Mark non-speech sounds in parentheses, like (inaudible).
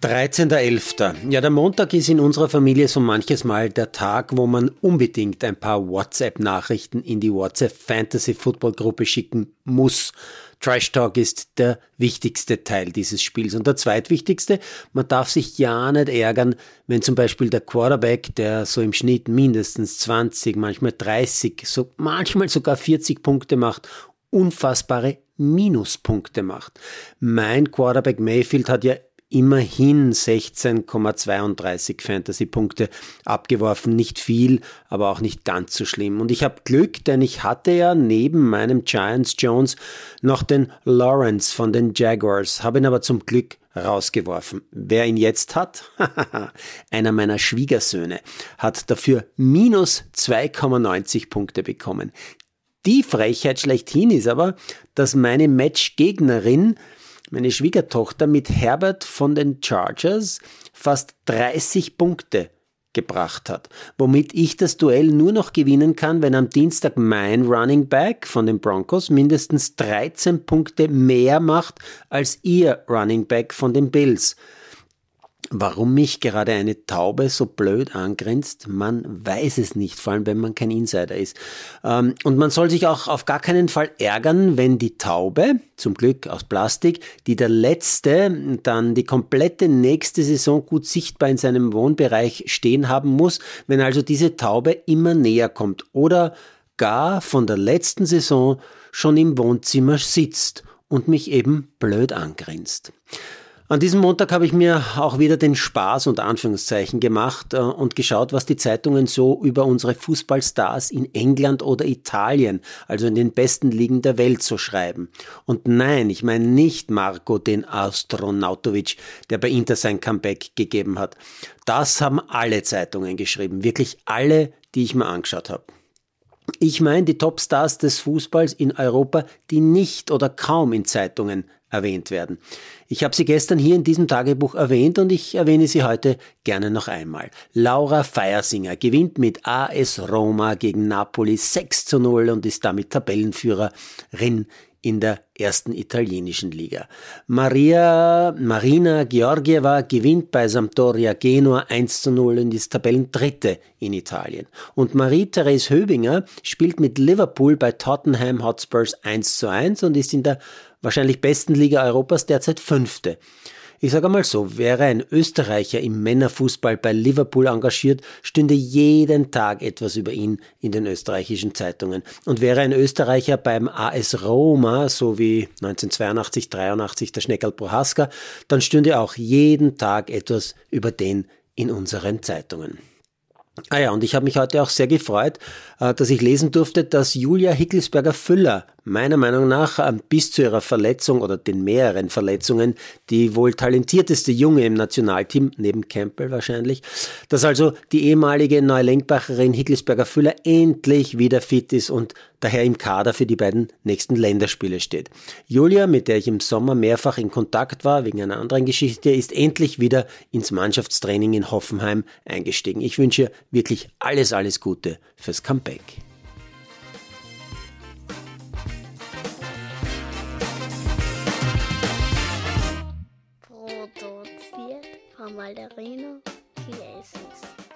13.11. Ja, der Montag ist in unserer Familie so manches Mal der Tag, wo man unbedingt ein paar WhatsApp-Nachrichten in die WhatsApp Fantasy Football Gruppe schicken muss. Trash Talk ist der wichtigste Teil dieses Spiels. Und der zweitwichtigste, man darf sich ja nicht ärgern, wenn zum Beispiel der Quarterback, der so im Schnitt mindestens 20, manchmal 30, so manchmal sogar 40 Punkte macht, unfassbare Minuspunkte macht. Mein Quarterback Mayfield hat ja immerhin 16,32 Fantasy-Punkte abgeworfen. Nicht viel, aber auch nicht ganz so schlimm. Und ich habe Glück, denn ich hatte ja neben meinem Giants Jones noch den Lawrence von den Jaguars, habe ihn aber zum Glück rausgeworfen. Wer ihn jetzt hat? (laughs) Einer meiner Schwiegersöhne hat dafür minus 2,90 Punkte bekommen. Die Frechheit schlechthin ist aber, dass meine Matchgegnerin meine Schwiegertochter mit Herbert von den Chargers fast 30 Punkte gebracht hat, womit ich das Duell nur noch gewinnen kann, wenn am Dienstag mein Running Back von den Broncos mindestens 13 Punkte mehr macht als ihr Running Back von den Bills. Warum mich gerade eine Taube so blöd angrinst, man weiß es nicht, vor allem wenn man kein Insider ist. Ähm, und man soll sich auch auf gar keinen Fall ärgern, wenn die Taube, zum Glück aus Plastik, die der letzte dann die komplette nächste Saison gut sichtbar in seinem Wohnbereich stehen haben muss, wenn also diese Taube immer näher kommt oder gar von der letzten Saison schon im Wohnzimmer sitzt und mich eben blöd angrinst. An diesem Montag habe ich mir auch wieder den Spaß und Anführungszeichen gemacht äh, und geschaut, was die Zeitungen so über unsere Fußballstars in England oder Italien, also in den besten Ligen der Welt, so schreiben. Und nein, ich meine nicht Marco den Astronautovic, der bei Inter sein Comeback gegeben hat. Das haben alle Zeitungen geschrieben, wirklich alle, die ich mir angeschaut habe. Ich meine die Topstars des Fußballs in Europa, die nicht oder kaum in Zeitungen erwähnt werden. Ich habe sie gestern hier in diesem Tagebuch erwähnt und ich erwähne sie heute gerne noch einmal. Laura Feiersinger gewinnt mit AS Roma gegen Napoli 6 zu 0 und ist damit Tabellenführerin in der ersten italienischen Liga. Maria, Marina Georgieva gewinnt bei Sampdoria Genua 1 zu 0 und ist Tabellendritte in Italien. Und Marie-Therese Höbinger spielt mit Liverpool bei Tottenham Hotspurs 1 zu 1 und ist in der wahrscheinlich besten Liga Europas derzeit fünfte. Ich sage mal so, wäre ein Österreicher im Männerfußball bei Liverpool engagiert, stünde jeden Tag etwas über ihn in den österreichischen Zeitungen. Und wäre ein Österreicher beim AS Roma, so wie 1982, 83 der Schneckerl Prohaska, dann stünde auch jeden Tag etwas über den in unseren Zeitungen. Ah ja, und ich habe mich heute auch sehr gefreut, äh, dass ich lesen durfte, dass Julia Hickelsberger-Füller meiner Meinung nach äh, bis zu ihrer Verletzung oder den mehreren Verletzungen die wohl talentierteste Junge im Nationalteam, neben Campbell wahrscheinlich, dass also die ehemalige Neulenkbacherin Hickelsberger-Füller endlich wieder fit ist und daher im Kader für die beiden nächsten Länderspiele steht. Julia, mit der ich im Sommer mehrfach in Kontakt war, wegen einer anderen Geschichte, ist endlich wieder ins Mannschaftstraining in Hoffenheim eingestiegen. Ich wünsche ihr wirklich alles, alles Gute fürs Comeback. Von Malderino Chiesens.